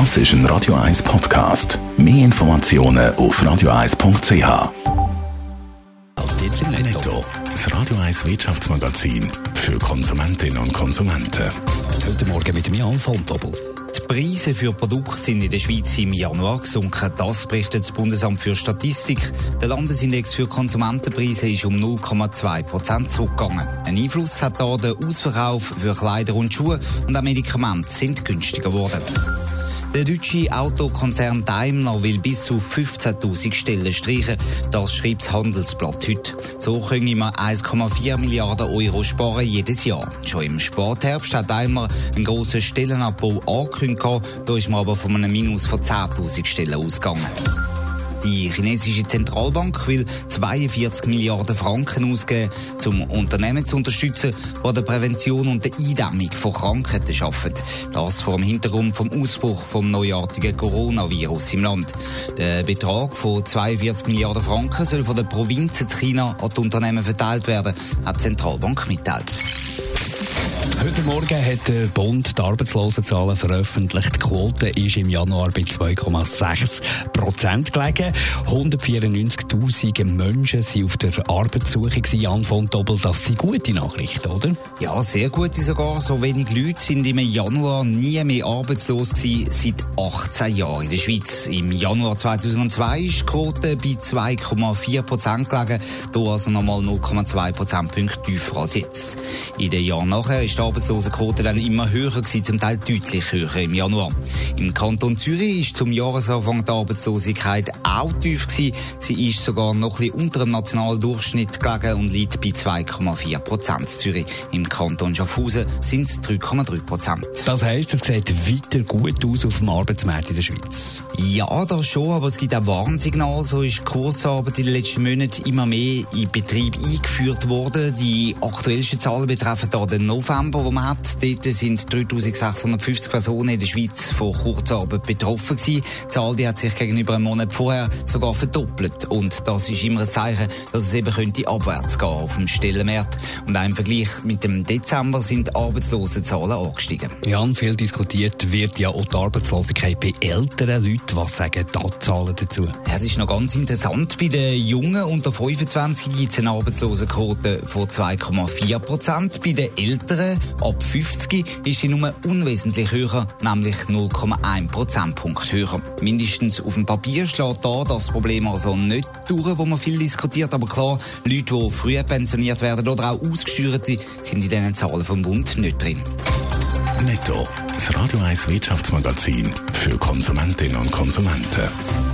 Das ist ein Radio 1 Podcast. Mehr Informationen auf radio1.ch. Jetzt im Netto. Das Radio 1 Wirtschaftsmagazin für Konsumentinnen und Konsumenten. Heute Morgen mit mir von Doppel. Die Preise für Produkte sind in der Schweiz im Januar gesunken. Das berichtet das Bundesamt für Statistik. Der Landesindex für Konsumentenpreise ist um 0,2 Prozent zurückgegangen. Ein Einfluss hat da der Ausverkauf für Kleider und Schuhe und auch Medikamente sind günstiger geworden. Der deutsche Autokonzern Daimler will bis zu 15.000 Stellen streichen. Das schreibt das Handelsblatt heute. So können wir 1,4 Milliarden Euro sparen jedes Jahr. Schon im Sportherbst hat Daimler einen grossen Stellenabbau angekündigt. Da ist man aber von einem Minus von 10.000 Stellen ausgegangen. Die chinesische Zentralbank will 42 Milliarden Franken ausgeben, um Unternehmen zu unterstützen, die der Prävention und der Eindämmung von Krankheiten arbeiten. Das vor dem Hintergrund vom Ausbruch vom neuartigen Coronavirus im Land. Der Betrag von 42 Milliarden Franken soll von den Provinzen China an die Unternehmen verteilt werden, hat die Zentralbank mitteilt. Heute Morgen hat der Bund die Arbeitslosenzahlen veröffentlicht. Die Quote ist im Januar bei 2,6 Prozent gelegen. 194.000 Menschen waren auf der Arbeitssuche Jan von Doppel. Das sind gute Nachrichten, oder? Ja, sehr gute sogar. So wenig Leute sind im Januar nie mehr arbeitslos gewesen, seit 18 Jahren in der Schweiz. Im Januar 2002 ist die Quote bei 2,4 Prozent gelegen. Hier also nochmal 0,2 Prozentpunkte tiefer als jetzt. In den Jahren nachher ist die Arbeitslosenquote dann immer höher gewesen, zum Teil deutlich höher im Januar. Im Kanton Zürich ist zum Jahresanfang die Arbeitslosigkeit auch tief gewesen. Sie ist sogar noch ein bisschen unter dem nationalen Durchschnitt gelegen und liegt bei 2,4 Prozent. Zürich im Kanton Schaffhausen sind es 3,3 Prozent. Das heisst, es sieht weiter gut aus auf dem Arbeitsmarkt in der Schweiz. Ja, das schon, aber es gibt auch Warnsignale. So ist Kurzarbeit in den letzten Monaten immer mehr in Betrieb eingeführt worden. Die aktuellsten Zahlen betreffen da den November, wo man hat. Dort sind 3650 Personen in der Schweiz von Kurzarbeit betroffen gewesen. Die Zahl die hat sich gegenüber einem Monat vorher sogar verdoppelt. Und das ist immer ein Zeichen, dass es eben könnte abwärts gehen auf dem Stellenmarkt. Und auch im Vergleich mit dem Dezember sind Arbeitslosenzahlen angestiegen. Jan, viel diskutiert wird ja auch die Arbeitslosigkeit bei älteren Leuten. Was sagen da die Zahlen dazu? Ja, das ist noch ganz interessant. Bei den Jungen unter 25 gibt es eine Arbeitslosenquote von 2,4 Prozent. Bei den Älteren ab 50 ist sie nur unwesentlich höher, nämlich 0,1 Prozentpunkt höher. Mindestens auf dem Papier schlägt da das Problem also nicht durch, wo man viel diskutiert. Aber klar, Leute, die früher pensioniert werden oder auch ausgesteuert sind, sind in diesen Zahlen vom Bund nicht drin. Netto, das Radio 1 Wirtschaftsmagazin für Konsumentinnen und Konsumenten.